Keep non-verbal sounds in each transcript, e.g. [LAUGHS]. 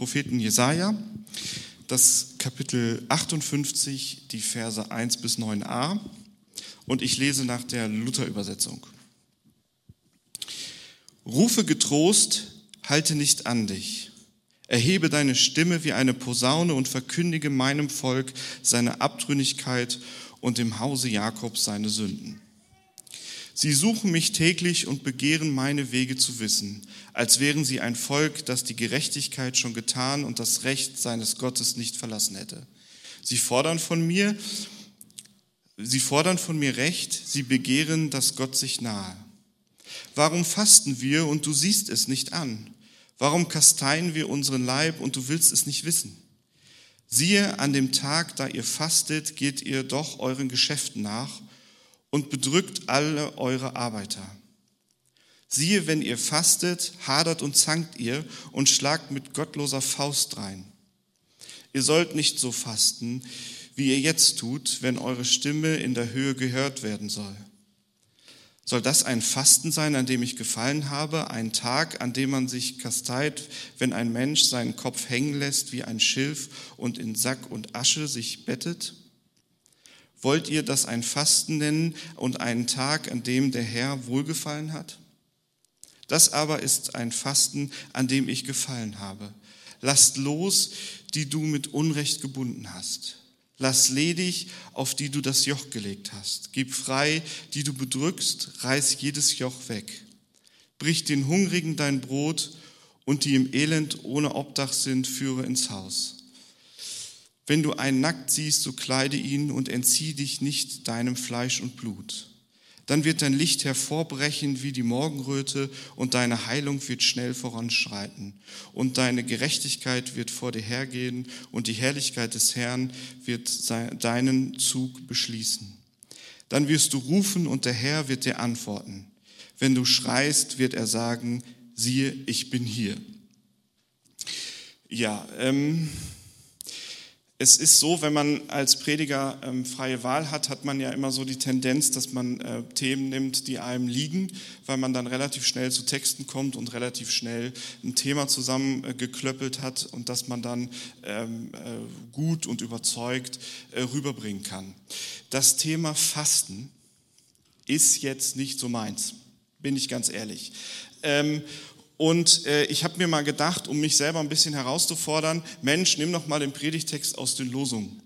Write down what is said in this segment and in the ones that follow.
Propheten Jesaja, das Kapitel 58, die Verse 1 bis 9a. Und ich lese nach der Luther-Übersetzung. Rufe getrost, halte nicht an dich. Erhebe deine Stimme wie eine Posaune und verkündige meinem Volk seine Abtrünnigkeit und dem Hause Jakobs seine Sünden. Sie suchen mich täglich und begehren meine Wege zu wissen, als wären sie ein Volk, das die Gerechtigkeit schon getan und das Recht seines Gottes nicht verlassen hätte. Sie fordern von mir, sie fordern von mir Recht, sie begehren, dass Gott sich nahe. Warum fasten wir und du siehst es nicht an? Warum kasteien wir unseren Leib und du willst es nicht wissen? Siehe, an dem Tag, da ihr fastet, geht ihr doch euren Geschäften nach und bedrückt alle eure Arbeiter. Siehe, wenn ihr fastet, hadert und zankt ihr und schlagt mit gottloser Faust rein. Ihr sollt nicht so fasten, wie ihr jetzt tut, wenn eure Stimme in der Höhe gehört werden soll. Soll das ein Fasten sein, an dem ich gefallen habe, ein Tag, an dem man sich kasteit, wenn ein Mensch seinen Kopf hängen lässt wie ein Schilf und in Sack und Asche sich bettet? Wollt ihr das ein Fasten nennen und einen Tag, an dem der Herr wohlgefallen hat? Das aber ist ein Fasten, an dem ich gefallen habe. Lasst los, die du mit Unrecht gebunden hast. Lass ledig, auf die du das Joch gelegt hast. Gib frei, die du bedrückst, reiß jedes Joch weg. Brich den Hungrigen dein Brot und die im Elend ohne Obdach sind, führe ins Haus. Wenn du einen nackt siehst, so kleide ihn und entzieh dich nicht deinem Fleisch und Blut. Dann wird dein Licht hervorbrechen wie die Morgenröte und deine Heilung wird schnell voranschreiten. Und deine Gerechtigkeit wird vor dir hergehen und die Herrlichkeit des Herrn wird deinen Zug beschließen. Dann wirst du rufen und der Herr wird dir antworten. Wenn du schreist, wird er sagen, siehe, ich bin hier. Ja, ähm, es ist so, wenn man als Prediger ähm, freie Wahl hat, hat man ja immer so die Tendenz, dass man äh, Themen nimmt, die einem liegen, weil man dann relativ schnell zu Texten kommt und relativ schnell ein Thema zusammengeklöppelt äh, hat und das man dann ähm, äh, gut und überzeugt äh, rüberbringen kann. Das Thema Fasten ist jetzt nicht so meins, bin ich ganz ehrlich. Ähm, und äh, ich habe mir mal gedacht, um mich selber ein bisschen herauszufordern, Mensch, nimm doch mal den Predigtext aus den Losungen.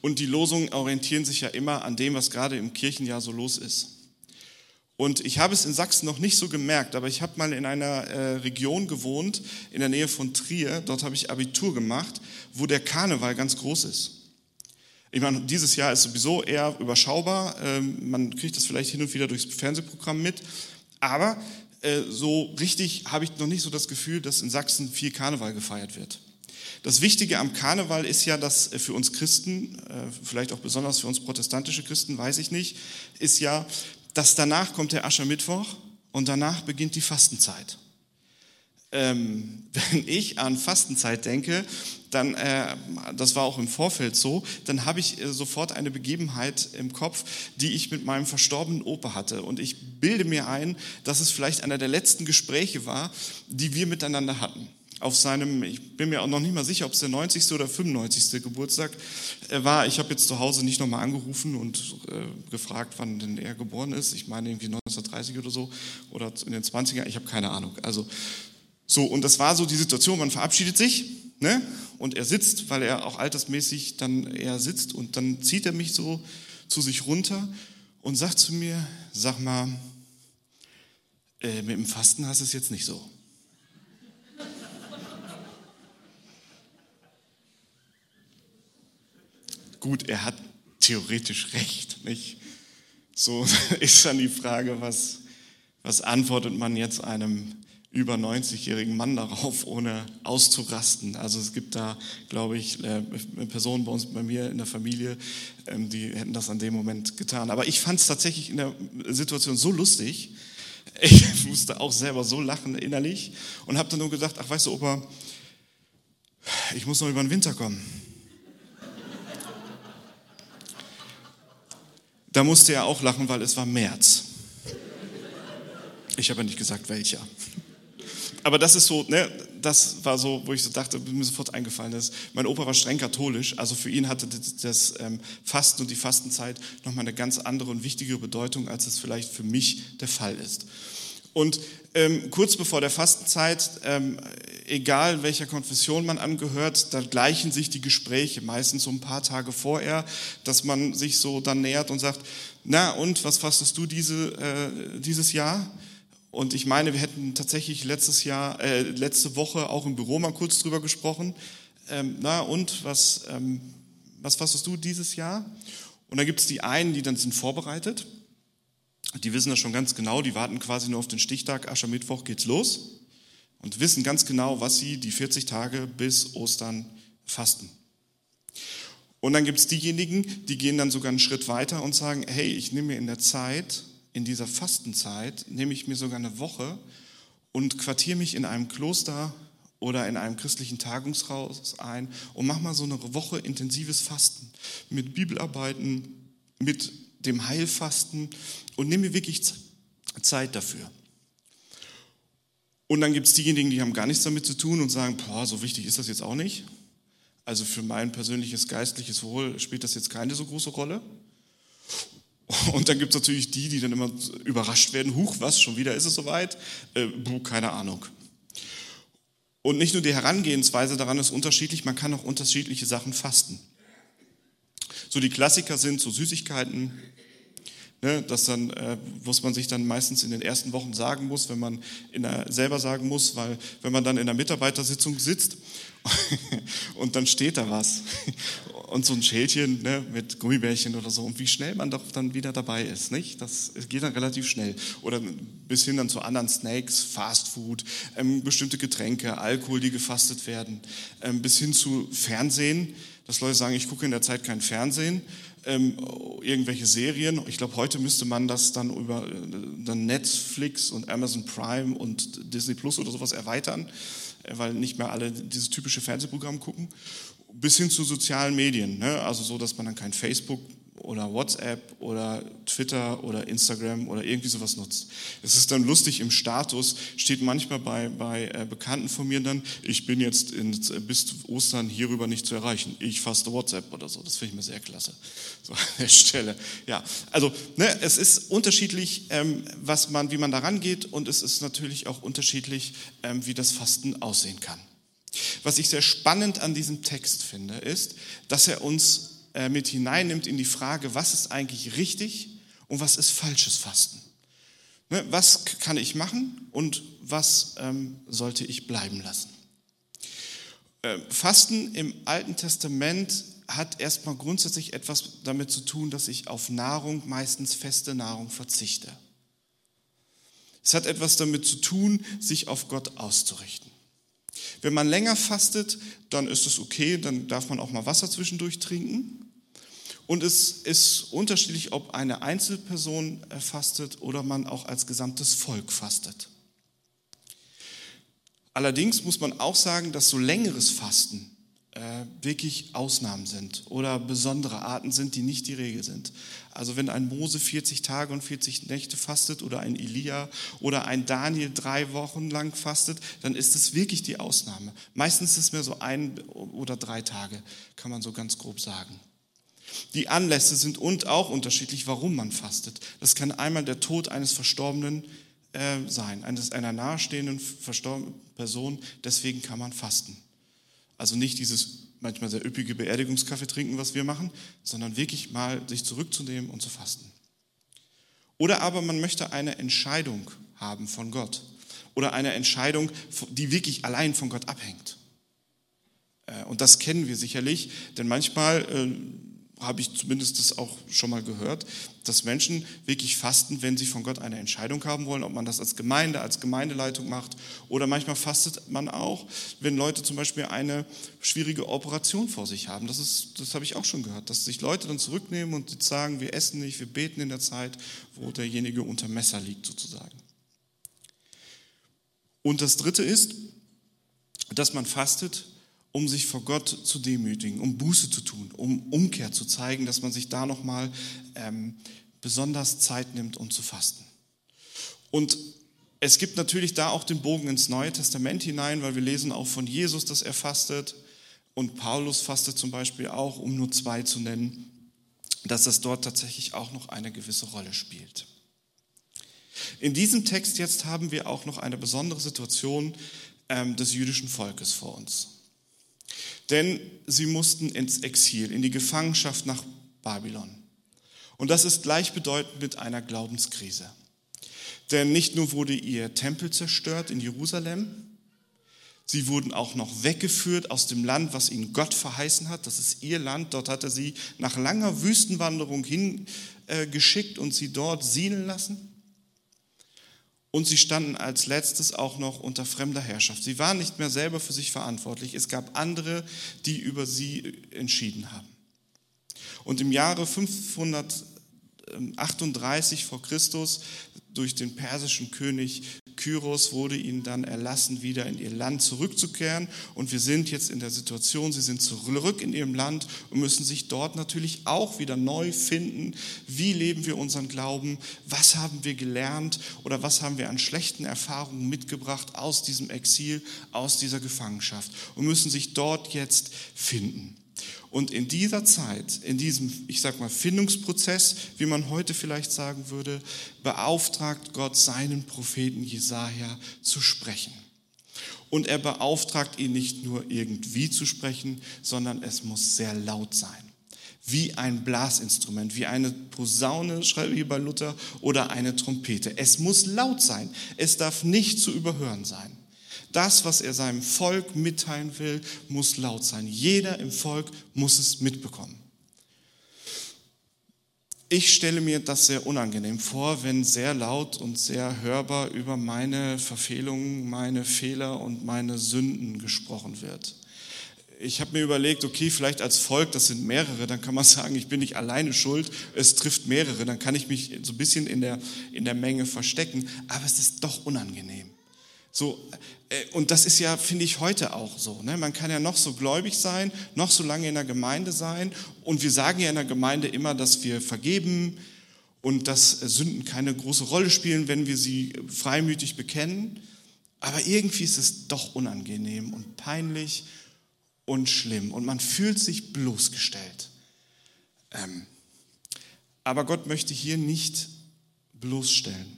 Und die Losungen orientieren sich ja immer an dem, was gerade im Kirchenjahr so los ist. Und ich habe es in Sachsen noch nicht so gemerkt, aber ich habe mal in einer äh, Region gewohnt, in der Nähe von Trier. Dort habe ich Abitur gemacht, wo der Karneval ganz groß ist. Ich meine, dieses Jahr ist sowieso eher überschaubar. Ähm, man kriegt das vielleicht hin und wieder durchs Fernsehprogramm mit. Aber äh, so richtig habe ich noch nicht so das Gefühl, dass in Sachsen viel Karneval gefeiert wird. Das Wichtige am Karneval ist ja, dass äh, für uns Christen, äh, vielleicht auch besonders für uns protestantische Christen, weiß ich nicht, ist ja, dass danach kommt der Aschermittwoch und danach beginnt die Fastenzeit. Ähm, [LAUGHS] wenn ich an Fastenzeit denke, dann, äh, das war auch im Vorfeld so, dann habe ich äh, sofort eine Begebenheit im Kopf, die ich mit meinem verstorbenen Opa hatte. Und ich bilde mir ein, dass es vielleicht einer der letzten Gespräche war, die wir miteinander hatten. Auf seinem, ich bin mir auch noch nicht mal sicher, ob es der 90. oder 95. Geburtstag äh, war. Ich habe jetzt zu Hause nicht nochmal angerufen und äh, gefragt, wann denn er geboren ist. Ich meine irgendwie 1930 oder so oder in den 20er, ich habe keine Ahnung. Also so, und das war so die Situation, man verabschiedet sich ne? und er sitzt, weil er auch altersmäßig dann eher sitzt und dann zieht er mich so zu sich runter und sagt zu mir, sag mal, äh, mit dem Fasten hast du es jetzt nicht so. Gut, er hat theoretisch recht, nicht? So [LAUGHS] ist dann die Frage, was, was antwortet man jetzt einem über 90-jährigen Mann darauf, ohne auszurasten. Also es gibt da, glaube ich, äh, Personen bei uns, bei mir in der Familie, ähm, die hätten das an dem Moment getan. Aber ich fand es tatsächlich in der Situation so lustig. [LAUGHS] Ich musste auch selber so lachen innerlich und habe dann nur gedacht, ach weißt du, Opa, ich muss noch über den Winter kommen. Da musste er auch lachen, weil es war März. Ich habe ja nicht gesagt, welcher aber das ist so, ne, das war so, wo ich so dachte, mir sofort eingefallen ist. Mein Opa war streng katholisch, also für ihn hatte das ähm, Fasten und die Fastenzeit nochmal eine ganz andere und wichtigere Bedeutung, als es vielleicht für mich der Fall ist. Und ähm, kurz bevor der Fastenzeit, ähm, egal welcher Konfession man angehört, da gleichen sich die Gespräche, meistens so ein paar Tage vorher, dass man sich so dann nähert und sagt, na und, was fastest du diese, äh, dieses Jahr? Und ich meine, wir hätten tatsächlich letztes Jahr, äh, letzte Woche auch im Büro mal kurz drüber gesprochen. Ähm, na und, was, ähm, was fastest du dieses Jahr? Und da gibt es die einen, die dann sind vorbereitet die wissen das schon ganz genau, die warten quasi nur auf den Stichtag, Aschermittwoch geht's los und wissen ganz genau, was sie die 40 Tage bis Ostern fasten. Und dann gibt es diejenigen, die gehen dann sogar einen Schritt weiter und sagen, hey, ich nehme mir in der Zeit, in dieser Fastenzeit, nehme ich mir sogar eine Woche und quartiere mich in einem Kloster oder in einem christlichen Tagungshaus ein und mache mal so eine Woche intensives Fasten mit Bibelarbeiten, mit dem Heilfasten und nimm mir wirklich Zeit dafür. Und dann gibt es diejenigen, die haben gar nichts damit zu tun und sagen, boah, so wichtig ist das jetzt auch nicht. Also für mein persönliches geistliches Wohl spielt das jetzt keine so große Rolle. Und dann gibt es natürlich die, die dann immer überrascht werden, huch, was, schon wieder ist es soweit? Äh, buh, keine Ahnung. Und nicht nur die Herangehensweise daran ist unterschiedlich, man kann auch unterschiedliche Sachen fasten. So die Klassiker sind so Süßigkeiten, ne, das dann, äh, was man sich dann meistens in den ersten Wochen sagen muss, wenn man in der, selber sagen muss, weil wenn man dann in der Mitarbeitersitzung sitzt [LAUGHS] und dann steht da was [LAUGHS] und so ein Schälchen ne, mit Gummibärchen oder so und wie schnell man doch dann wieder dabei ist, nicht? Das geht dann relativ schnell. Oder bis hin dann zu anderen Snacks, Fastfood, ähm, bestimmte Getränke, Alkohol, die gefastet werden, ähm, bis hin zu Fernsehen dass Leute sagen, ich gucke in der Zeit kein Fernsehen, ähm, irgendwelche Serien. Ich glaube, heute müsste man das dann über äh, dann Netflix und Amazon Prime und Disney Plus oder sowas erweitern, äh, weil nicht mehr alle dieses typische Fernsehprogramm gucken. Bis hin zu sozialen Medien, ne? also so, dass man dann kein Facebook oder WhatsApp oder Twitter oder Instagram oder irgendwie sowas nutzt. Es ist dann lustig, im Status steht manchmal bei, bei äh, Bekannten von mir dann, ich bin jetzt in, bis Ostern hierüber nicht zu erreichen. Ich faste WhatsApp oder so. Das finde ich mir sehr klasse. So [LAUGHS] an der Stelle. Ja, also ne, es ist unterschiedlich, ähm, was man, wie man daran geht und es ist natürlich auch unterschiedlich, ähm, wie das Fasten aussehen kann. Was ich sehr spannend an diesem Text finde, ist, dass er uns mit hineinnimmt in die Frage, was ist eigentlich richtig und was ist falsches Fasten. Ne, was kann ich machen und was ähm, sollte ich bleiben lassen? Äh, Fasten im Alten Testament hat erstmal grundsätzlich etwas damit zu tun, dass ich auf Nahrung, meistens feste Nahrung, verzichte. Es hat etwas damit zu tun, sich auf Gott auszurichten. Wenn man länger fastet, dann ist es okay, dann darf man auch mal Wasser zwischendurch trinken. Und es ist unterschiedlich, ob eine Einzelperson fastet oder man auch als gesamtes Volk fastet. Allerdings muss man auch sagen, dass so längeres Fasten äh, wirklich Ausnahmen sind oder besondere Arten sind, die nicht die Regel sind. Also wenn ein Mose 40 Tage und 40 Nächte fastet oder ein Elia oder ein Daniel drei Wochen lang fastet, dann ist es wirklich die Ausnahme. Meistens ist es mehr so ein oder drei Tage, kann man so ganz grob sagen. Die Anlässe sind und auch unterschiedlich, warum man fastet. Das kann einmal der Tod eines Verstorbenen äh, sein, eines, einer nahestehenden verstorbenen Person, deswegen kann man fasten. Also nicht dieses manchmal sehr üppige Beerdigungskaffee trinken, was wir machen, sondern wirklich mal sich zurückzunehmen und zu fasten. Oder aber man möchte eine Entscheidung haben von Gott oder eine Entscheidung, die wirklich allein von Gott abhängt. Äh, und das kennen wir sicherlich, denn manchmal äh, habe ich zumindest das auch schon mal gehört, dass Menschen wirklich fasten, wenn sie von Gott eine Entscheidung haben wollen, ob man das als Gemeinde, als Gemeindeleitung macht oder manchmal fastet man auch, wenn Leute zum Beispiel eine schwierige Operation vor sich haben. Das, ist, das habe ich auch schon gehört, dass sich Leute dann zurücknehmen und sagen, wir essen nicht, wir beten in der Zeit, wo derjenige unter Messer liegt sozusagen. Und das Dritte ist, dass man fastet, um sich vor Gott zu demütigen, um Buße zu tun, um Umkehr zu zeigen, dass man sich da nochmal ähm, besonders Zeit nimmt, um zu fasten. Und Es gibt natürlich da auch den Bogen ins Neue Testament hinein, weil wir lesen auch von Jesus, dass er fastet. Und Paulus fastet zum Beispiel auch, um nur zwei zu nennen, dass das dort tatsächlich auch noch eine gewisse Rolle spielt. In diesem Text jetzt haben wir auch noch eine besondere Situation ähm, des jüdischen Volkes vor uns. Denn sie mussten ins Exil, in die Gefangenschaft nach Babylon. Und das ist gleichbedeutend mit einer Glaubenskrise. Denn nicht nur wurde ihr Tempel zerstört in Jerusalem, sie wurden auch noch weggeführt aus dem Land, was ihnen Gott verheißen hat. Das ist ihr Land. Dort hat er sie nach langer Wüstenwanderung hingeschickt und sie dort siedeln lassen. Und sie standen als letztes auch noch unter fremder Herrschaft. Sie waren nicht mehr selber für sich verantwortlich. Es gab andere, die über sie entschieden haben. Und im Jahre 538 vor Christus durch den persischen König Kyros wurde ihnen dann erlassen, wieder in ihr Land zurückzukehren. Und wir sind jetzt in der Situation, sie sind zurück in ihrem Land und müssen sich dort natürlich auch wieder neu finden. Wie leben wir unseren Glauben? Was haben wir gelernt oder was haben wir an schlechten Erfahrungen mitgebracht aus diesem Exil, aus dieser Gefangenschaft und müssen sich dort jetzt finden. Und in dieser Zeit, in diesem, ich sag mal, Findungsprozess, wie man heute vielleicht sagen würde, beauftragt Gott seinen Propheten Jesaja zu sprechen. Und er beauftragt ihn nicht nur irgendwie zu sprechen, sondern es muss sehr laut sein. Wie ein Blasinstrument, wie eine Posaune, schreibe ich bei Luther, oder eine Trompete. Es muss laut sein. Es darf nicht zu überhören sein. Das, was er seinem Volk mitteilen will, muss laut sein. Jeder im Volk muss es mitbekommen. Ich stelle mir das sehr unangenehm vor, wenn sehr laut und sehr hörbar über meine Verfehlungen, meine Fehler und meine Sünden gesprochen wird. Ich habe mir überlegt, okay, vielleicht als Volk, das sind mehrere, dann kann man sagen, ich bin nicht alleine schuld, es trifft mehrere, dann kann ich mich so ein bisschen in der, in der Menge verstecken, aber es ist doch unangenehm. So, äh, und das ist ja, finde ich, heute auch so. Ne? Man kann ja noch so gläubig sein, noch so lange in der Gemeinde sein. Und wir sagen ja in der Gemeinde immer, dass wir vergeben und dass Sünden keine große Rolle spielen, wenn wir sie freimütig bekennen. Aber irgendwie ist es doch unangenehm und peinlich und schlimm. Und man fühlt sich bloßgestellt. Ähm, aber Gott möchte hier nicht bloßstellen.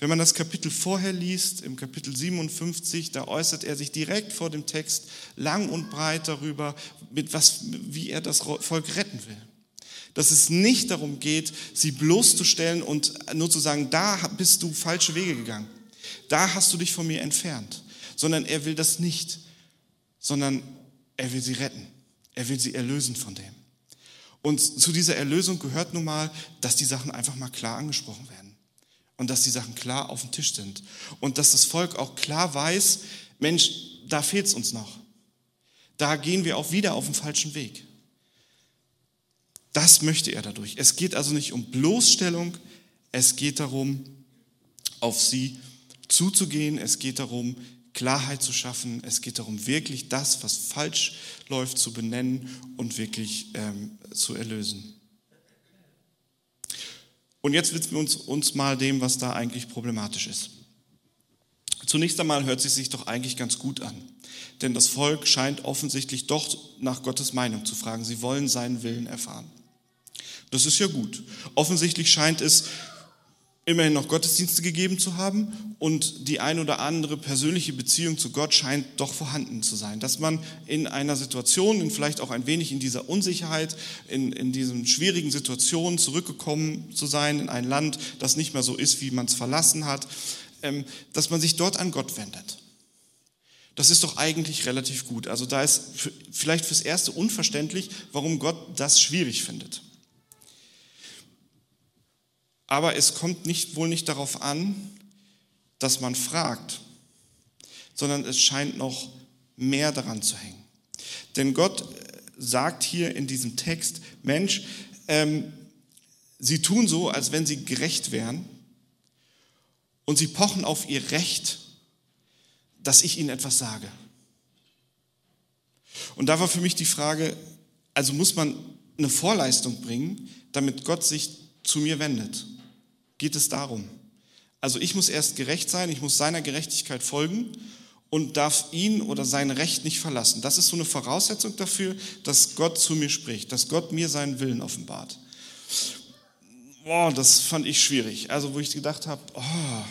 Wenn man das Kapitel vorher liest, im Kapitel 57, da äußert er sich direkt vor dem Text lang und breit darüber, mit was, wie er das Volk retten will. Dass es nicht darum geht, sie bloßzustellen und nur zu sagen, da bist du falsche Wege gegangen. Da hast du dich von mir entfernt. Sondern er will das nicht. Sondern er will sie retten. Er will sie erlösen von dem. Und zu dieser Erlösung gehört nun mal, dass die Sachen einfach mal klar angesprochen werden und dass die Sachen klar auf dem Tisch sind und dass das Volk auch klar weiß, Mensch, da fehlt es uns noch. Da gehen wir auch wieder auf den falschen Weg. Das möchte er dadurch. Es geht also nicht um Bloßstellung, es geht darum, auf sie zuzugehen, es geht darum, Klarheit zu schaffen, es geht darum, wirklich das, was falsch läuft, zu benennen und wirklich ähm, zu erlösen. Und jetzt widmen wir uns, uns mal dem, was da eigentlich problematisch ist. Zunächst einmal hört es sich doch eigentlich ganz gut an. Denn das Volk scheint offensichtlich doch nach Gottes Meinung zu fragen. Sie wollen seinen Willen erfahren. Das ist ja gut. Offensichtlich scheint es immerhin noch Gottesdienste gegeben zu haben und die ein oder andere persönliche Beziehung zu Gott scheint doch vorhanden zu sein. Dass man in einer Situation, in vielleicht auch ein wenig in dieser Unsicherheit, in, in diesen schwierigen Situationen zurückgekommen zu sein, in ein Land, das nicht mehr so ist, wie man es verlassen hat, ähm, dass man sich dort an Gott wendet. Das ist doch eigentlich relativ gut. Also da ist vielleicht fürs Erste unverständlich, warum Gott das schwierig findet. Aber es kommt nicht, wohl nicht darauf an, dass man fragt, sondern es scheint noch mehr daran zu hängen. Denn Gott sagt hier in diesem Text, Mensch, ähm, sie tun so, als wenn sie gerecht wären und sie pochen auf ihr Recht, dass ich ihnen etwas sage. Und da war für mich die Frage, also muss man eine Vorleistung bringen, damit Gott sich zu mir wendet. Geht es darum? Also ich muss erst gerecht sein, ich muss seiner Gerechtigkeit folgen und darf ihn oder sein Recht nicht verlassen. Das ist so eine Voraussetzung dafür, dass Gott zu mir spricht, dass Gott mir seinen Willen offenbart. Boah, das fand ich schwierig. Also wo ich gedacht habe, oh,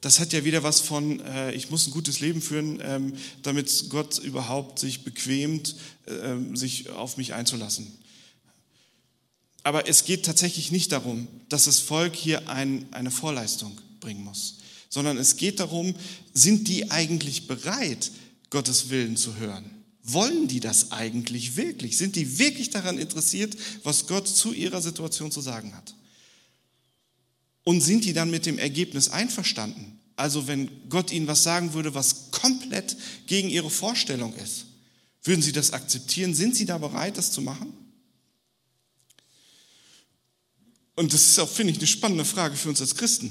das hat ja wieder was von, äh, ich muss ein gutes Leben führen, ähm, damit Gott überhaupt sich bequemt, äh, sich auf mich einzulassen. Aber es geht tatsächlich nicht darum, dass das Volk hier ein, eine Vorleistung bringen muss, sondern es geht darum, sind die eigentlich bereit, Gottes Willen zu hören? Wollen die das eigentlich wirklich? Sind die wirklich daran interessiert, was Gott zu ihrer Situation zu sagen hat? Und sind die dann mit dem Ergebnis einverstanden? Also wenn Gott ihnen was sagen würde, was komplett gegen ihre Vorstellung ist, würden sie das akzeptieren? Sind sie da bereit, das zu machen? Und das ist auch, finde ich, eine spannende Frage für uns als Christen.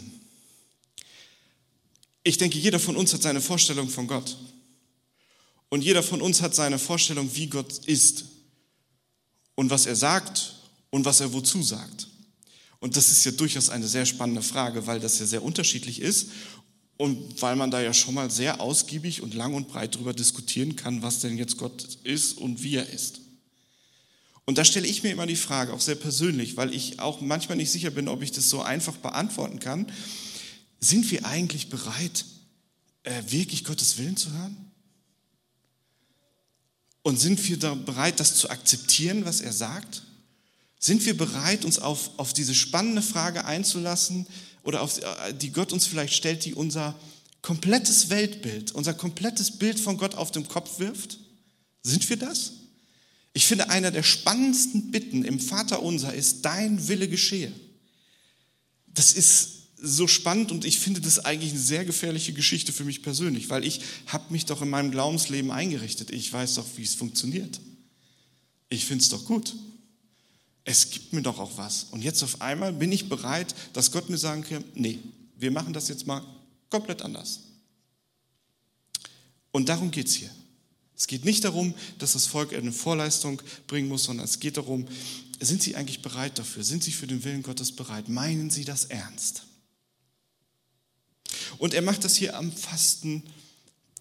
Ich denke, jeder von uns hat seine Vorstellung von Gott. Und jeder von uns hat seine Vorstellung, wie Gott ist und was er sagt und was er wozu sagt. Und das ist ja durchaus eine sehr spannende Frage, weil das ja sehr unterschiedlich ist und weil man da ja schon mal sehr ausgiebig und lang und breit darüber diskutieren kann, was denn jetzt Gott ist und wie er ist. Und da stelle ich mir immer die Frage, auch sehr persönlich, weil ich auch manchmal nicht sicher bin, ob ich das so einfach beantworten kann. Sind wir eigentlich bereit, äh, wirklich Gottes Willen zu hören? Und sind wir da bereit, das zu akzeptieren, was er sagt? Sind wir bereit, uns auf, auf diese spannende Frage einzulassen oder auf die Gott uns vielleicht stellt, die unser komplettes Weltbild, unser komplettes Bild von Gott auf den Kopf wirft? Sind wir das? Ich finde, einer der spannendsten Bitten im Vater unser ist, dein Wille geschehe. Das ist so spannend und ich finde das eigentlich eine sehr gefährliche Geschichte für mich persönlich, weil ich habe mich doch in meinem Glaubensleben eingerichtet. Ich weiß doch, wie es funktioniert. Ich finde es doch gut es gibt mir doch auch was. Und jetzt auf einmal bin ich bereit, dass Gott mir sagen kann, nee, wir machen das jetzt mal komplett anders. Und darum geht es hier. Es geht nicht darum, dass das Volk eine Vorleistung bringen muss, sondern es geht darum, sind sie eigentlich bereit dafür? Sind sie für den Willen Gottes bereit? Meinen sie das ernst? Und er macht das hier am Fasten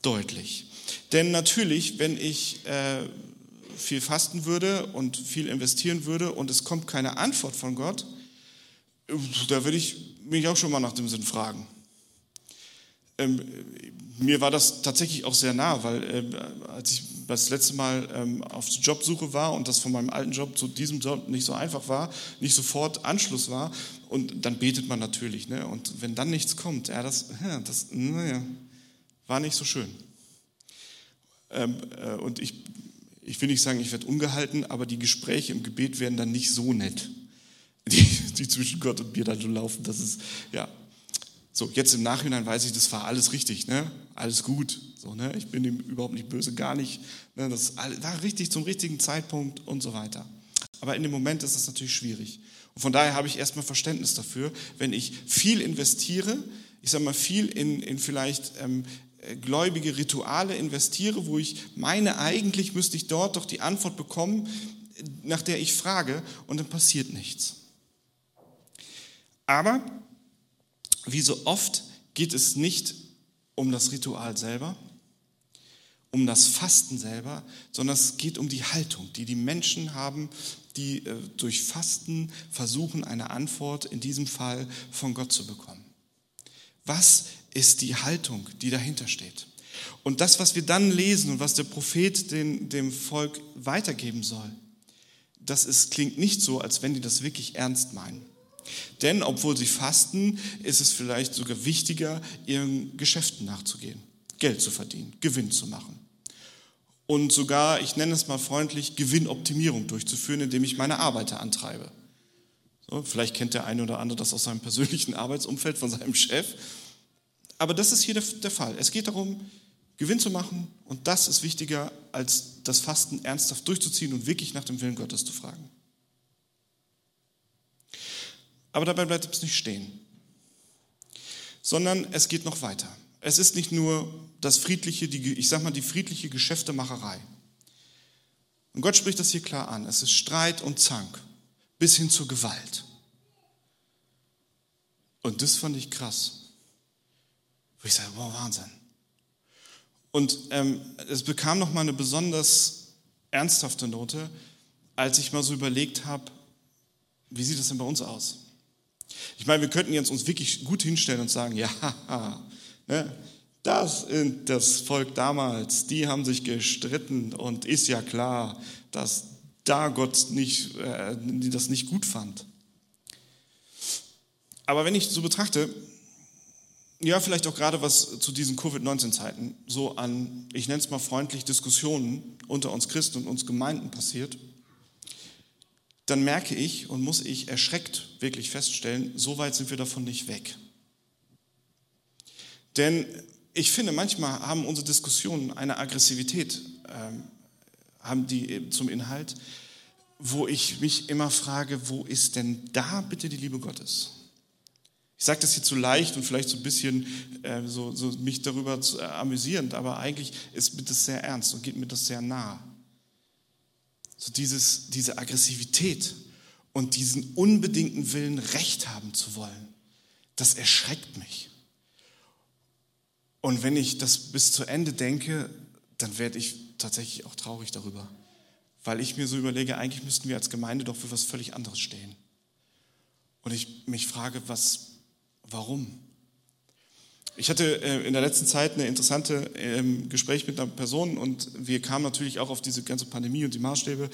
deutlich. Denn natürlich, wenn ich äh, viel fasten würde und viel investieren würde und es kommt keine Antwort von Gott, da würde ich mich auch schon mal nach dem Sinn fragen. Ähm, mir war das tatsächlich auch sehr nah, weil äh, als ich das letzte Mal ähm, auf Jobsuche war und das von meinem alten Job zu diesem Job nicht so einfach war, nicht sofort Anschluss war, und dann betet man natürlich. Ne? Und wenn dann nichts kommt, ja, das, [LAUGHS] ja, das naja, war nicht so schön. Ähm, äh, und ich ich will nicht sagen, ich werde ungehalten, aber die Gespräche im Gebet werden dann nicht so nett, die, die zwischen Gott und mir dann so laufen. Das ist, ja. So, jetzt im Nachhinein weiß ich, das war alles richtig, ne? Alles gut. So, ne? Ich bin ihm überhaupt nicht böse, gar nicht. Ne? Das war richtig zum richtigen Zeitpunkt und so weiter. Aber in dem Moment ist das natürlich schwierig. Und von daher habe ich erstmal Verständnis dafür, wenn ich viel investiere, ich sage mal viel in, in vielleicht ähm, äh, gläubige Rituale investiere, wo ich meine, eigentlich müsste ich dort doch die Antwort bekommen, nach der ich frage, und dann passiert nichts. Aber wie so oft geht es nicht um das Ritual selber, um das Fasten selber, sondern es geht um die Haltung, die die Menschen haben, die äh, durch Fasten versuchen, eine Antwort in diesem Fall von Gott zu bekommen. Was ist die Haltung, die dahinter steht. Und das, was wir dann lesen und was der Prophet den, dem Volk weitergeben soll, das ist, klingt nicht so, als wenn die das wirklich ernst meinen. Denn obwohl sie fasten, ist es vielleicht sogar wichtiger, ihren Geschäften nachzugehen, Geld zu verdienen, Gewinn zu machen. Und sogar, ich nenne es mal freundlich, Gewinnoptimierung durchzuführen, indem ich meine Arbeiter antreibe. So, vielleicht kennt der eine oder andere das aus seinem persönlichen Arbeitsumfeld von seinem Chef. Aber das ist hier der, der Fall. Es geht darum, Gewinn zu machen und das ist wichtiger, als das Fasten ernsthaft durchzuziehen und wirklich nach dem Willen Gottes zu fragen. Aber dabei bleibt es nicht stehen, sondern es geht noch weiter. Es ist nicht nur das friedliche, die, ich sag mal, die friedliche Geschäftemacherei. Und Gott spricht das hier klar an. Es ist Streit und Zank bis hin zur Gewalt. Und das fand ich krass. Wo ich sage, wow, Wahnsinn. Und ähm, es bekam nochmal eine besonders ernsthafte Note, als ich mal so überlegt habe, wie sieht das denn bei uns aus? Ich meine, wir könnten jetzt uns wirklich gut hinstellen und sagen, [LAUGHS] ja, ne, das das Volk damals, die haben sich gestritten und ist ja klar, dass da Gott nicht, äh, das nicht gut fand. Aber wenn ich so betrachte, ja, vielleicht auch gerade was zu diesen Covid-19-Zeiten so an, ich nenne es mal freundlich, Diskussionen unter uns Christen und uns Gemeinden passiert, dann merke ich und muss ich erschreckt wirklich feststellen, so weit sind wir davon nicht weg. Denn ich finde, manchmal haben unsere Diskussionen eine Aggressivität, ähm, haben die zum Inhalt, wo ich mich immer frage, wo ist denn da bitte die Liebe Gottes? Ich sage das jetzt so leicht und vielleicht so ein bisschen äh, so, so mich darüber zu, äh, amüsierend, aber eigentlich ist mir das sehr ernst und geht mir das sehr nah. So dieses, diese Aggressivität und diesen unbedingten Willen, Recht haben zu wollen, das erschreckt mich. Und wenn ich das bis zu Ende denke, dann werde ich tatsächlich auch traurig darüber. Weil ich mir so überlege, eigentlich müssten wir als Gemeinde doch für was völlig anderes stehen. Und ich mich frage, was, Warum? Ich hatte äh, in der letzten Zeit ein interessantes ähm, Gespräch mit einer Person und wir kamen natürlich auch auf diese ganze Pandemie und die Maßstäbe,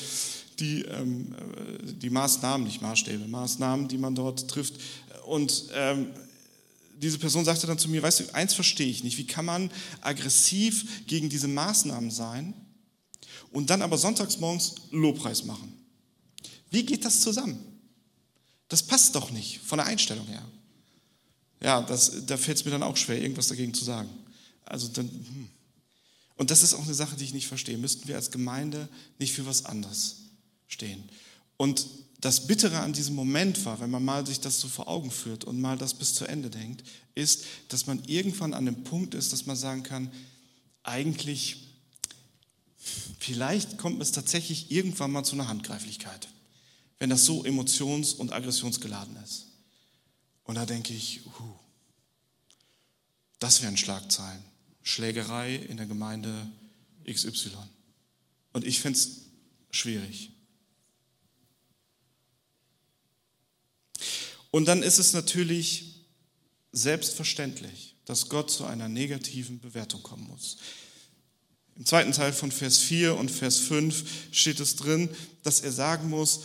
die, ähm, äh, die Maßnahmen, nicht Maßstäbe, Maßnahmen, die man dort trifft. Und ähm, diese Person sagte dann zu mir, weißt du, eins verstehe ich nicht, wie kann man aggressiv gegen diese Maßnahmen sein und dann aber sonntags morgens Lobpreis machen? Wie geht das zusammen? Das passt doch nicht von der Einstellung her ja, das, da fällt es mir dann auch schwer, irgendwas dagegen zu sagen. Also dann, hm. Und das ist auch eine Sache, die ich nicht verstehe. Müssten wir als Gemeinde nicht für was anderes stehen? Und das Bittere an diesem Moment war, wenn man mal sich das so vor Augen führt und mal das bis zu Ende denkt, ist, dass man irgendwann an dem Punkt ist, dass man sagen kann, eigentlich, vielleicht kommt es tatsächlich irgendwann mal zu einer Handgreiflichkeit, wenn das so emotions- und aggressionsgeladen ist. Und da denke ich, uh, das wären Schlagzeilen. Schlägerei in der Gemeinde XY. Und ich finde es schwierig. Und dann ist es natürlich selbstverständlich, dass Gott zu einer negativen Bewertung kommen muss. Im zweiten Teil von Vers 4 und Vers 5 steht es drin, dass er sagen muss,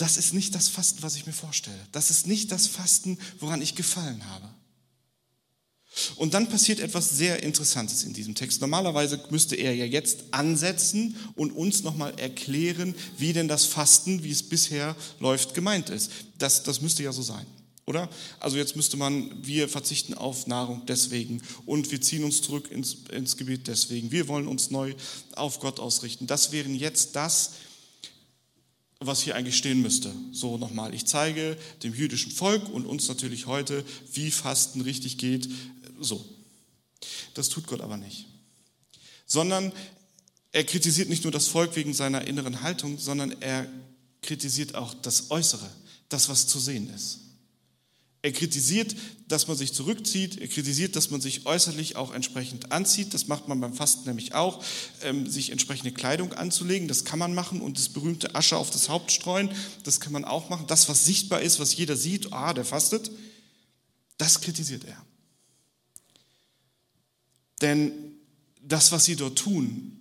das ist nicht das Fasten, was ich mir vorstelle. Das ist nicht das Fasten, woran ich gefallen habe. Und dann passiert etwas sehr Interessantes in diesem Text. Normalerweise müsste er ja jetzt ansetzen und uns nochmal erklären, wie denn das Fasten, wie es bisher läuft, gemeint ist. Das, das müsste ja so sein, oder? Also jetzt müsste man, wir verzichten auf Nahrung deswegen und wir ziehen uns zurück ins, ins Gebet deswegen. Wir wollen uns neu auf Gott ausrichten. Das wären jetzt das, was hier eigentlich stehen müsste. So nochmal, ich zeige dem jüdischen Volk und uns natürlich heute, wie Fasten richtig geht. So. Das tut Gott aber nicht. Sondern er kritisiert nicht nur das Volk wegen seiner inneren Haltung, sondern er kritisiert auch das Äußere, das, was zu sehen ist. Er kritisiert, dass man sich zurückzieht. Er kritisiert, dass man sich äußerlich auch entsprechend anzieht. Das macht man beim Fasten nämlich auch, ähm, sich entsprechende Kleidung anzulegen. Das kann man machen und das berühmte Asche auf das Haupt streuen. Das kann man auch machen. Das, was sichtbar ist, was jeder sieht, ah, der fastet, das kritisiert er. Denn das, was sie dort tun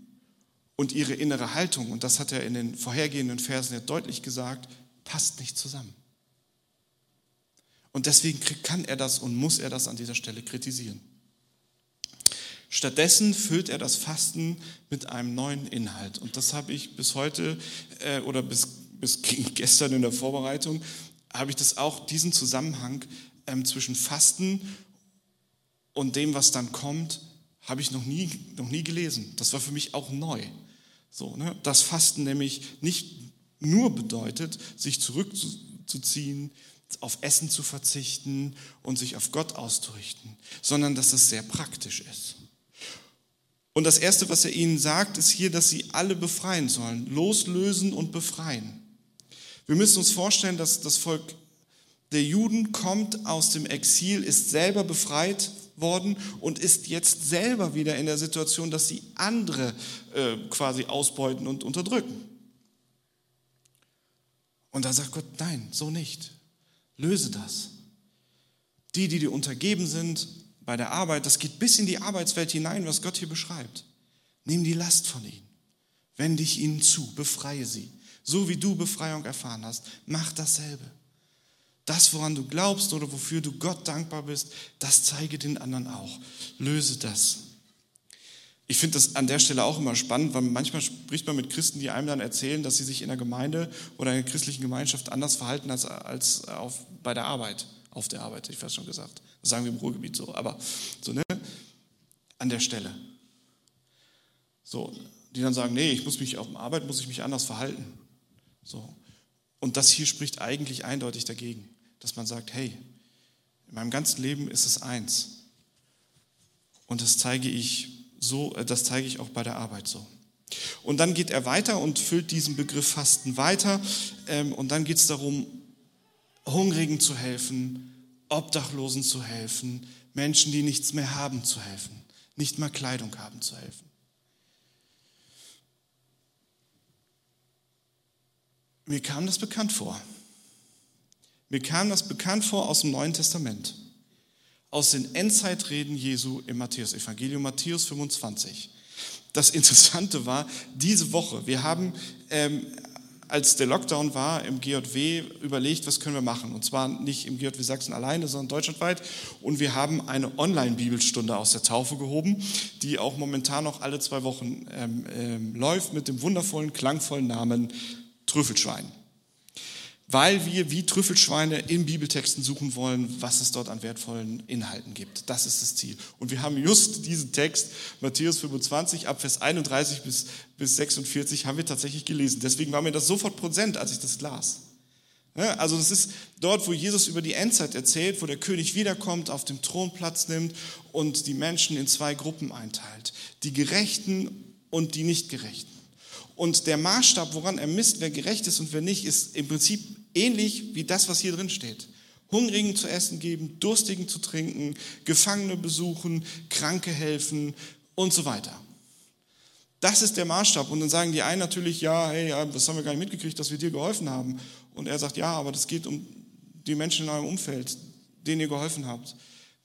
und ihre innere Haltung, und das hat er in den vorhergehenden Versen ja deutlich gesagt, passt nicht zusammen. Und deswegen kann er das und muss er das an dieser Stelle kritisieren. Stattdessen füllt er das Fasten mit einem neuen Inhalt. Und das habe ich bis heute äh, oder bis, bis [LAUGHS] gestern in der Vorbereitung, habe ich das auch, diesen Zusammenhang ähm, zwischen Fasten und dem, was dann kommt, habe ich noch nie, noch nie gelesen. Das war für mich auch neu. So, ne? Das Fasten nämlich nicht nur bedeutet, sich zurückzuziehen, auf Essen zu verzichten und sich auf Gott auszurichten, sondern dass es sehr praktisch ist. Und das Erste, was er ihnen sagt, ist hier, dass sie alle befreien sollen, loslösen und befreien. Wir müssen uns vorstellen, dass das Volk der Juden kommt aus dem Exil, ist selber befreit worden und ist jetzt selber wieder in der Situation, dass sie andere äh, quasi ausbeuten und unterdrücken. Und da sagt Gott, nein, so nicht. Löse das. Die, die dir untergeben sind bei der Arbeit, das geht bis in die Arbeitswelt hinein, was Gott hier beschreibt. Nimm die Last von ihnen. Wende dich ihnen zu, befreie sie. So wie du Befreiung erfahren hast, mach dasselbe. Das, woran du glaubst oder wofür du Gott dankbar bist, das zeige den anderen auch. Löse das. Ich finde das an der Stelle auch immer spannend, weil manchmal spricht man mit Christen, die einem dann erzählen, dass sie sich in der Gemeinde oder in der christlichen Gemeinschaft anders verhalten als, als auf, bei der Arbeit, auf der Arbeit, ich fast schon gesagt. Das sagen wir im Ruhrgebiet so, aber so, ne? An der Stelle. So, die dann sagen, nee, ich muss mich auf der Arbeit, muss ich mich anders verhalten. So. Und das hier spricht eigentlich eindeutig dagegen dass man sagt, hey, in meinem ganzen Leben ist es eins. Und das zeige ich so, äh, das zeige ich auch bei der Arbeit so. Und dann geht er weiter und füllt diesen Begriff Fasten weiter. Ähm, und dann geht es darum, Hungrigen zu helfen, Obdachlosen zu helfen, Menschen, die nichts mehr haben, zu helfen, nicht mal Kleidung haben, zu helfen. Mir kam das bekannt vor. Mir kam das bekannt vor aus dem Neuen Testament, aus den Endzeitreden Jesu im Matthäus-Evangelium, Matthäus 25. Das Interessante war, diese Woche, wir haben, ähm, als der Lockdown war, im GJW überlegt, was können wir machen. Und zwar nicht im GJW Sachsen alleine, sondern deutschlandweit. Und wir haben eine Online-Bibelstunde aus der Taufe gehoben, die auch momentan noch alle zwei Wochen ähm, ähm, läuft mit dem wundervollen, klangvollen Namen Trüffelschwein weil wir wie Trüffelschweine in Bibeltexten suchen wollen, was es dort an wertvollen Inhalten gibt. Das ist das Ziel. Und wir haben just diesen Text, Matthäus 25, ab Vers 31 bis, bis 46, haben wir tatsächlich gelesen. Deswegen war mir das sofort präsent, als ich das las. Also das ist dort, wo Jesus über die Endzeit erzählt, wo der König wiederkommt, auf dem Thron Platz nimmt und die Menschen in zwei Gruppen einteilt. Die Gerechten und die Nichtgerechten. Und der Maßstab, woran er misst, wer gerecht ist und wer nicht, ist im Prinzip ähnlich wie das, was hier drin steht. Hungrigen zu essen geben, Durstigen zu trinken, Gefangene besuchen, Kranke helfen und so weiter. Das ist der Maßstab. Und dann sagen die einen natürlich, ja, hey, das haben wir gar nicht mitgekriegt, dass wir dir geholfen haben. Und er sagt, ja, aber das geht um die Menschen in eurem Umfeld, denen ihr geholfen habt.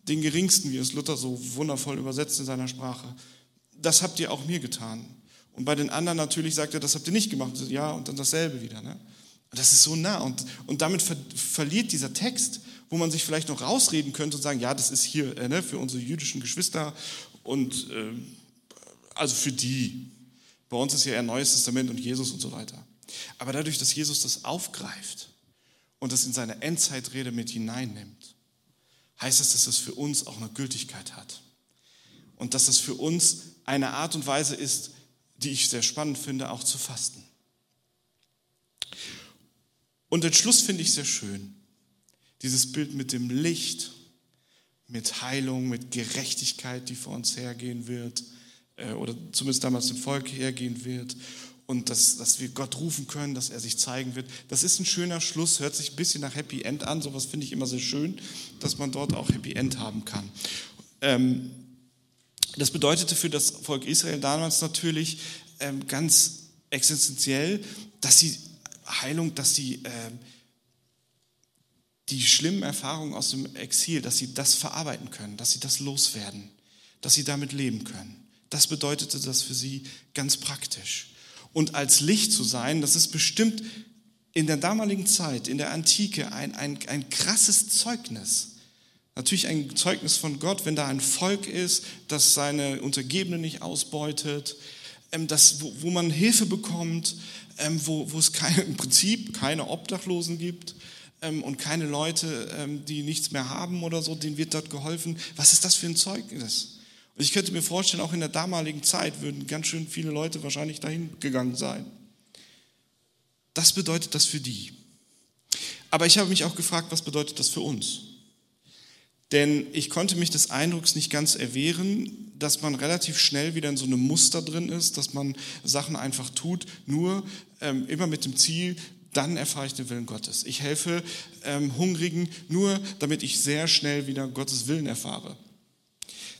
Den Geringsten, wie es Luther so wundervoll übersetzt in seiner Sprache. Das habt ihr auch mir getan. Und bei den anderen natürlich sagt er, das habt ihr nicht gemacht. Ja, und dann dasselbe wieder. Ne? Das ist so nah und, und damit ver verliert dieser Text, wo man sich vielleicht noch rausreden könnte und sagen, ja, das ist hier äh, ne, für unsere jüdischen Geschwister und äh, also für die. Bei uns ist ja eher Neues Testament und Jesus und so weiter. Aber dadurch, dass Jesus das aufgreift und das in seine Endzeitrede mit hineinnimmt, heißt das, dass es für uns auch eine Gültigkeit hat. Und dass das für uns eine Art und Weise ist, die ich sehr spannend finde, auch zu fasten. Und den Schluss finde ich sehr schön. Dieses Bild mit dem Licht, mit Heilung, mit Gerechtigkeit, die vor uns hergehen wird, äh, oder zumindest damals dem Volk hergehen wird, und dass, dass wir Gott rufen können, dass er sich zeigen wird. Das ist ein schöner Schluss, hört sich ein bisschen nach Happy End an. Sowas finde ich immer sehr schön, dass man dort auch Happy End haben kann. Ähm, das bedeutete für das Volk Israel damals natürlich ähm, ganz existenziell, dass sie Heilung, dass sie äh, die schlimmen Erfahrungen aus dem Exil, dass sie das verarbeiten können, dass sie das loswerden, dass sie damit leben können. Das bedeutete das für sie ganz praktisch. Und als Licht zu sein, das ist bestimmt in der damaligen Zeit, in der Antike, ein, ein, ein krasses Zeugnis. Natürlich ein Zeugnis von Gott, wenn da ein Volk ist, das seine Untergebenen nicht ausbeutet, ähm, das, wo, wo man Hilfe bekommt, ähm, wo, wo es keine, im Prinzip keine Obdachlosen gibt ähm, und keine Leute, ähm, die nichts mehr haben oder so, denen wird dort geholfen. Was ist das für ein Zeugnis? Und ich könnte mir vorstellen, auch in der damaligen Zeit würden ganz schön viele Leute wahrscheinlich dahin gegangen sein. Das bedeutet das für die. Aber ich habe mich auch gefragt, was bedeutet das für uns? Denn ich konnte mich des Eindrucks nicht ganz erwehren, dass man relativ schnell wieder in so einem Muster drin ist, dass man Sachen einfach tut, nur ähm, immer mit dem Ziel, dann erfahre ich den Willen Gottes. Ich helfe ähm, Hungrigen nur, damit ich sehr schnell wieder Gottes Willen erfahre.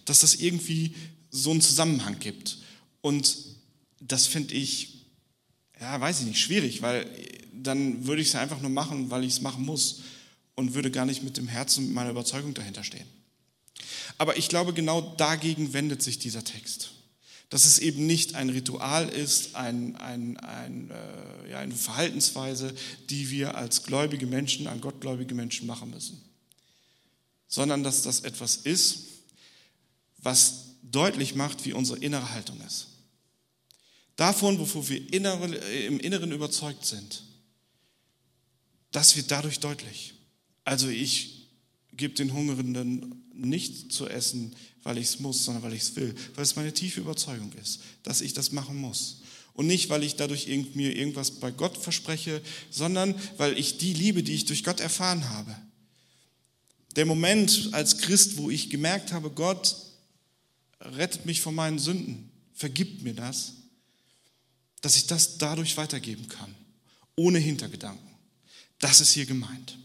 Dass das irgendwie so einen Zusammenhang gibt. Und das finde ich, ja, weiß ich nicht, schwierig, weil dann würde ich es einfach nur machen, weil ich es machen muss und würde gar nicht mit dem Herzen, mit meiner Überzeugung dahinter stehen. Aber ich glaube, genau dagegen wendet sich dieser Text. Dass es eben nicht ein Ritual ist, ein, ein, ein, äh, ja, eine Verhaltensweise, die wir als gläubige Menschen, an gottgläubige Menschen machen müssen. Sondern dass das etwas ist, was deutlich macht, wie unsere innere Haltung ist. Davon, wovor wir innere, im Inneren überzeugt sind, das wird dadurch deutlich. Also ich gebe den Hungernden nicht zu essen, weil ich es muss, sondern weil ich es will, weil es meine tiefe Überzeugung ist, dass ich das machen muss. Und nicht, weil ich dadurch mir irgendwas bei Gott verspreche, sondern weil ich die Liebe, die ich durch Gott erfahren habe. Der Moment als Christ, wo ich gemerkt habe, Gott rettet mich von meinen Sünden, vergibt mir das, dass ich das dadurch weitergeben kann, ohne Hintergedanken. Das ist hier gemeint.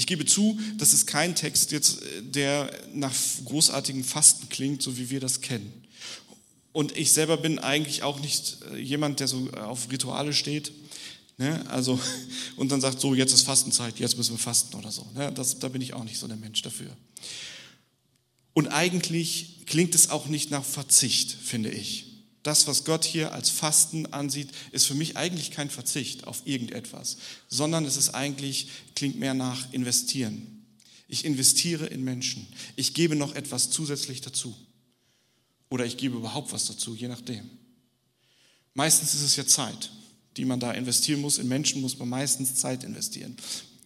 Ich gebe zu, das ist kein Text jetzt, äh, der nach großartigem Fasten klingt, so wie wir das kennen. Und ich selber bin eigentlich auch nicht äh, jemand, der so auf Rituale steht. Ne? Also, [LAUGHS] und dann sagt, so, jetzt ist Fastenzeit, jetzt müssen wir fasten oder so. Ne? Das, da bin ich auch nicht so der Mensch dafür. Und eigentlich klingt es auch nicht nach Verzicht, finde ich das, was Gott hier als Fasten ansieht, ist für mich eigentlich kein Verzicht auf irgendetwas, sondern es ist eigentlich, klingt mehr nach investieren. Ich investiere in Menschen. Ich gebe noch etwas zusätzlich dazu. Oder ich gebe überhaupt was dazu, je nachdem. Meistens ist es ja Zeit, die man da investieren muss. In Menschen muss man meistens Zeit investieren.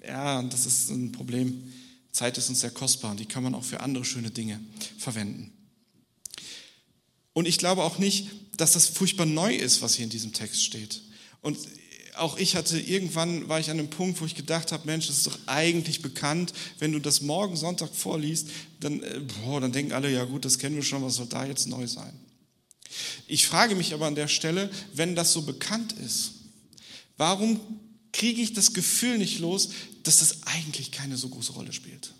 Ja, das ist ein Problem. Zeit ist uns sehr kostbar und die kann man auch für andere schöne Dinge verwenden. Und ich glaube auch nicht, dass das furchtbar neu ist, was hier in diesem Text steht. Und auch ich hatte irgendwann war ich an einem Punkt, wo ich gedacht habe, Mensch, das ist doch eigentlich bekannt. Wenn du das morgen Sonntag vorliest, dann, äh, boah, dann denken alle, ja gut, das kennen wir schon, was soll da jetzt neu sein? Ich frage mich aber an der Stelle, wenn das so bekannt ist, warum kriege ich das Gefühl nicht los, dass das eigentlich keine so große Rolle spielt?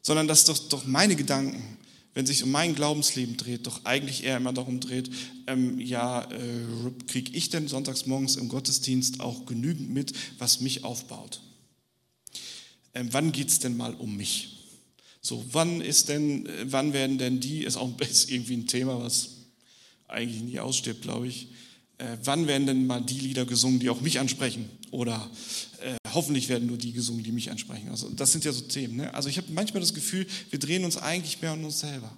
Sondern dass doch, doch meine Gedanken, wenn sich um mein Glaubensleben dreht, doch eigentlich eher immer darum dreht, ähm, ja, äh, kriege ich denn sonntags morgens im Gottesdienst auch genügend mit, was mich aufbaut? Ähm, wann geht es denn mal um mich? So, wann ist denn, äh, wann werden denn die, ist auch [LAUGHS] ist irgendwie ein Thema, was eigentlich nie ausstirbt, glaube ich. Äh, wann werden denn mal die Lieder gesungen, die auch mich ansprechen? Oder hoffentlich werden nur die gesungen, die mich ansprechen. Also das sind ja so Themen. Ne? Also ich habe manchmal das Gefühl, wir drehen uns eigentlich mehr um uns selber.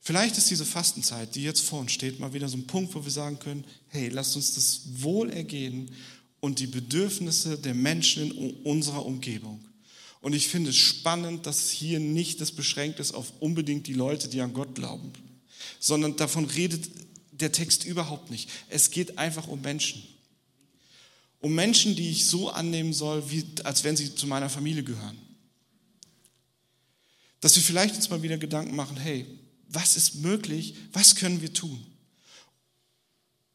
Vielleicht ist diese Fastenzeit, die jetzt vor uns steht, mal wieder so ein Punkt, wo wir sagen können, hey, lasst uns das Wohlergehen und die Bedürfnisse der Menschen in unserer Umgebung. Und ich finde es spannend, dass hier nicht das beschränkt ist auf unbedingt die Leute, die an Gott glauben, sondern davon redet der Text überhaupt nicht. Es geht einfach um Menschen. Um Menschen, die ich so annehmen soll, wie, als wenn sie zu meiner Familie gehören. Dass wir vielleicht uns mal wieder Gedanken machen, hey, was ist möglich? Was können wir tun?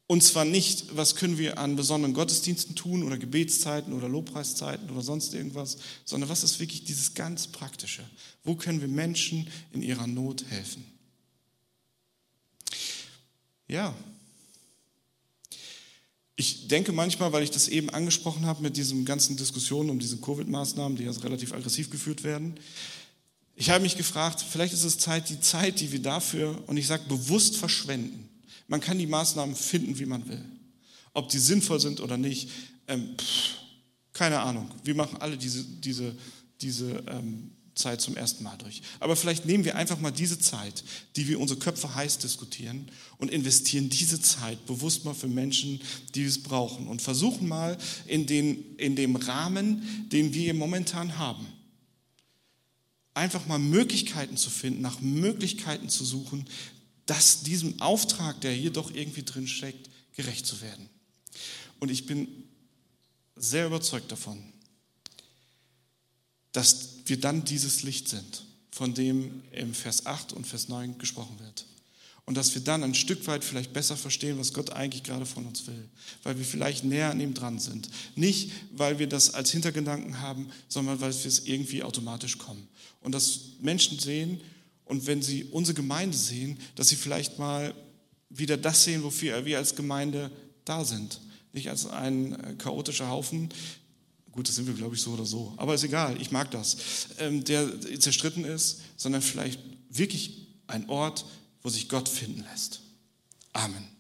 Und zwar nicht, was können wir an besonderen Gottesdiensten tun oder Gebetszeiten oder Lobpreiszeiten oder sonst irgendwas, sondern was ist wirklich dieses ganz Praktische? Wo können wir Menschen in ihrer Not helfen? Ja. Ich denke manchmal, weil ich das eben angesprochen habe mit diesen ganzen Diskussionen um diese Covid-Maßnahmen, die ja relativ aggressiv geführt werden, ich habe mich gefragt, vielleicht ist es Zeit, die Zeit, die wir dafür, und ich sage bewusst verschwenden. Man kann die Maßnahmen finden, wie man will. Ob die sinnvoll sind oder nicht, ähm, pff, keine Ahnung. Wir machen alle diese, diese, diese ähm, Zeit zum ersten Mal durch. Aber vielleicht nehmen wir einfach mal diese Zeit, die wir unsere Köpfe heiß diskutieren und investieren diese Zeit bewusst mal für Menschen, die es brauchen und versuchen mal in, den, in dem Rahmen, den wir momentan haben, einfach mal Möglichkeiten zu finden, nach Möglichkeiten zu suchen, dass diesem Auftrag, der hier doch irgendwie drin steckt, gerecht zu werden. Und ich bin sehr überzeugt davon, dass wir dann dieses Licht sind, von dem im Vers 8 und Vers 9 gesprochen wird. Und dass wir dann ein Stück weit vielleicht besser verstehen, was Gott eigentlich gerade von uns will. Weil wir vielleicht näher an ihm dran sind. Nicht, weil wir das als Hintergedanken haben, sondern weil wir es irgendwie automatisch kommen. Und dass Menschen sehen und wenn sie unsere Gemeinde sehen, dass sie vielleicht mal wieder das sehen, wofür wir als Gemeinde da sind. Nicht als ein äh, chaotischer Haufen, gut, das sind wir, glaube ich, so oder so, aber ist egal, ich mag das, ähm, der zerstritten ist, sondern vielleicht wirklich ein Ort, wo sich Gott finden lässt. Amen.